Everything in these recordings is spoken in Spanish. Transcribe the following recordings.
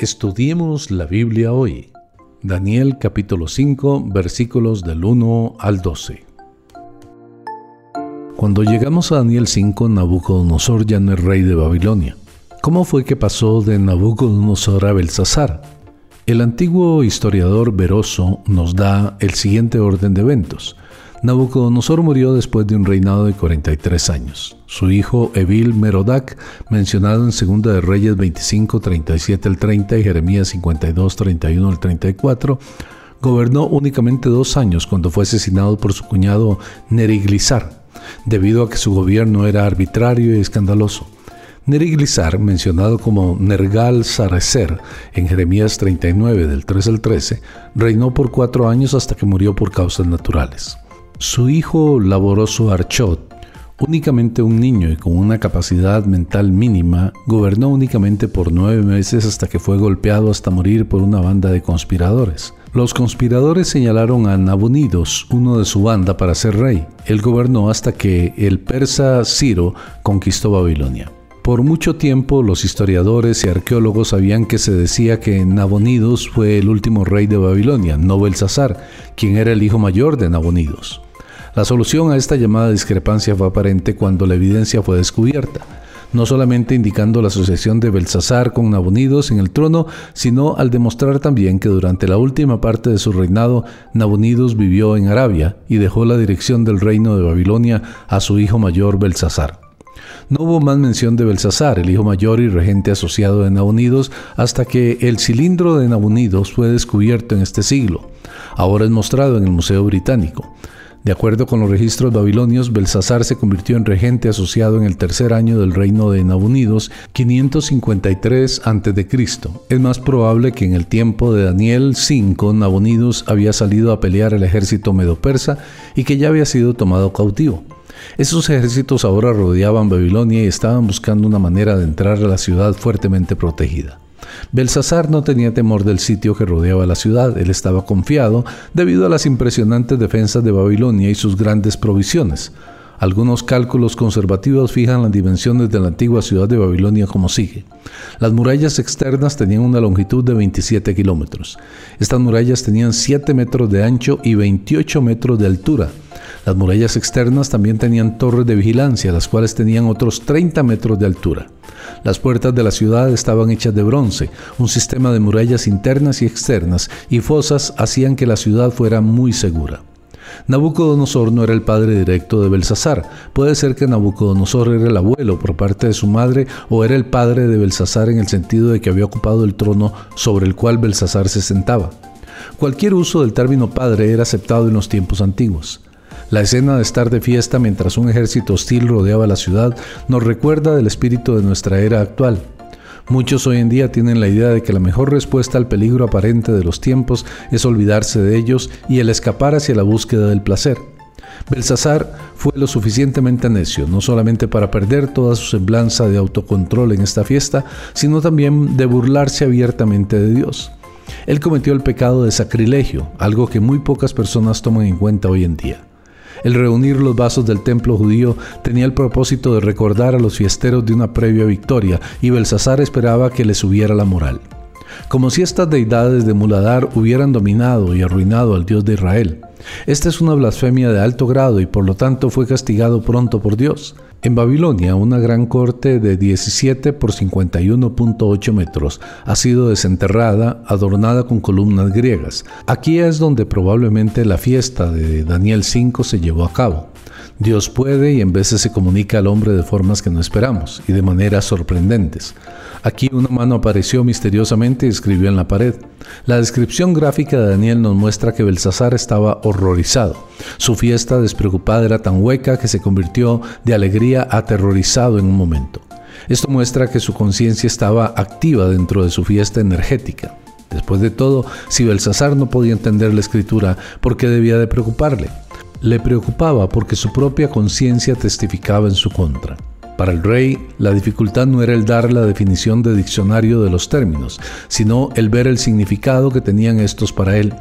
Estudiemos la Biblia hoy. Daniel capítulo 5 versículos del 1 al 12. Cuando llegamos a Daniel 5, Nabucodonosor ya no es rey de Babilonia. ¿Cómo fue que pasó de Nabucodonosor a Belsasar? El antiguo historiador Veroso nos da el siguiente orden de eventos. Nabucodonosor murió después de un reinado de 43 años. Su hijo Evil Merodac, mencionado en Segunda de Reyes 25, 37 al 30 y Jeremías 52, 31 al 34, gobernó únicamente dos años cuando fue asesinado por su cuñado Neriglissar, debido a que su gobierno era arbitrario y escandaloso. Neriglissar, mencionado como Nergal Sarecer en Jeremías 39 del 3 al 13, reinó por cuatro años hasta que murió por causas naturales. Su hijo laboroso Archot, únicamente un niño y con una capacidad mental mínima, gobernó únicamente por nueve meses hasta que fue golpeado hasta morir por una banda de conspiradores. Los conspiradores señalaron a Nabonidos, uno de su banda, para ser rey. Él gobernó hasta que el persa Ciro conquistó Babilonia. Por mucho tiempo los historiadores y arqueólogos sabían que se decía que Nabonidos fue el último rey de Babilonia, no Belsasar, quien era el hijo mayor de Nabonidos. La solución a esta llamada discrepancia fue aparente cuando la evidencia fue descubierta, no solamente indicando la asociación de Belsasar con Nabonidos en el trono, sino al demostrar también que durante la última parte de su reinado, Nabonidos vivió en Arabia y dejó la dirección del reino de Babilonia a su hijo mayor Belsasar. No hubo más mención de Belsasar, el hijo mayor y regente asociado de Nabonidos, hasta que el cilindro de Nabonidos fue descubierto en este siglo. Ahora es mostrado en el Museo Británico. De acuerdo con los registros babilonios, Belsasar se convirtió en regente asociado en el tercer año del reino de Nabonidos, 553 a.C. Es más probable que en el tiempo de Daniel 5, Nabonidos había salido a pelear el ejército medo-persa y que ya había sido tomado cautivo. Esos ejércitos ahora rodeaban Babilonia y estaban buscando una manera de entrar a la ciudad fuertemente protegida. Belsasar no tenía temor del sitio que rodeaba la ciudad, él estaba confiado debido a las impresionantes defensas de Babilonia y sus grandes provisiones. Algunos cálculos conservativos fijan las dimensiones de la antigua ciudad de Babilonia como sigue. Las murallas externas tenían una longitud de 27 kilómetros. Estas murallas tenían 7 metros de ancho y 28 metros de altura. Las murallas externas también tenían torres de vigilancia, las cuales tenían otros 30 metros de altura. Las puertas de la ciudad estaban hechas de bronce, un sistema de murallas internas y externas y fosas hacían que la ciudad fuera muy segura. Nabucodonosor no era el padre directo de Belsasar. Puede ser que Nabucodonosor era el abuelo por parte de su madre o era el padre de Belsasar en el sentido de que había ocupado el trono sobre el cual Belsasar se sentaba. Cualquier uso del término padre era aceptado en los tiempos antiguos. La escena de estar de fiesta mientras un ejército hostil rodeaba la ciudad nos recuerda del espíritu de nuestra era actual. Muchos hoy en día tienen la idea de que la mejor respuesta al peligro aparente de los tiempos es olvidarse de ellos y el escapar hacia la búsqueda del placer. Belsasar fue lo suficientemente necio, no solamente para perder toda su semblanza de autocontrol en esta fiesta, sino también de burlarse abiertamente de Dios. Él cometió el pecado de sacrilegio, algo que muy pocas personas toman en cuenta hoy en día. El reunir los vasos del templo judío tenía el propósito de recordar a los fiesteros de una previa victoria, y Belsasar esperaba que les subiera la moral. Como si estas deidades de Muladar hubieran dominado y arruinado al Dios de Israel. Esta es una blasfemia de alto grado y por lo tanto fue castigado pronto por Dios. En Babilonia, una gran corte de 17 por 51.8 metros ha sido desenterrada, adornada con columnas griegas. Aquí es donde probablemente la fiesta de Daniel 5 se llevó a cabo. Dios puede y en veces se comunica al hombre de formas que no esperamos y de maneras sorprendentes. Aquí una mano apareció misteriosamente y escribió en la pared. La descripción gráfica de Daniel nos muestra que Belsasar estaba horrorizado. Su fiesta despreocupada era tan hueca que se convirtió de alegría aterrorizado en un momento. Esto muestra que su conciencia estaba activa dentro de su fiesta energética. Después de todo, si Belsasar no podía entender la escritura, ¿por qué debía de preocuparle? le preocupaba porque su propia conciencia testificaba en su contra. Para el rey, la dificultad no era el dar la definición de diccionario de los términos, sino el ver el significado que tenían estos para él.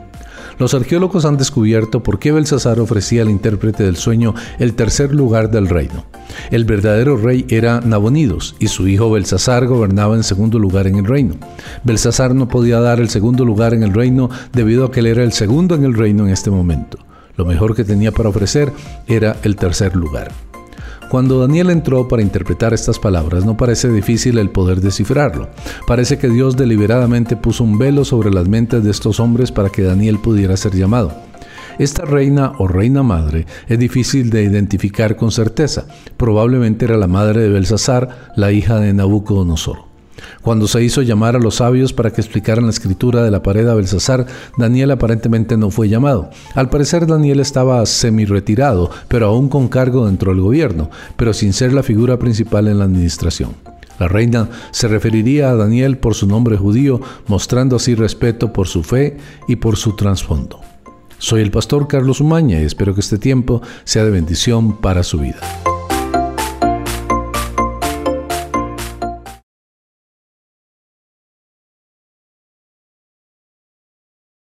Los arqueólogos han descubierto por qué Belsasar ofrecía al intérprete del sueño el tercer lugar del reino. El verdadero rey era Nabonidos y su hijo Belsasar gobernaba en segundo lugar en el reino. Belsasar no podía dar el segundo lugar en el reino debido a que él era el segundo en el reino en este momento. Lo mejor que tenía para ofrecer era el tercer lugar. Cuando Daniel entró para interpretar estas palabras, no parece difícil el poder descifrarlo. Parece que Dios deliberadamente puso un velo sobre las mentes de estos hombres para que Daniel pudiera ser llamado. Esta reina o reina madre es difícil de identificar con certeza. Probablemente era la madre de Belsasar, la hija de Nabucodonosor. Cuando se hizo llamar a los sabios para que explicaran la escritura de la pared a Belsasar, Daniel aparentemente no fue llamado. Al parecer Daniel estaba semi-retirado, pero aún con cargo dentro del gobierno, pero sin ser la figura principal en la administración. La reina se referiría a Daniel por su nombre judío, mostrando así respeto por su fe y por su trasfondo. Soy el pastor Carlos Umaña y espero que este tiempo sea de bendición para su vida.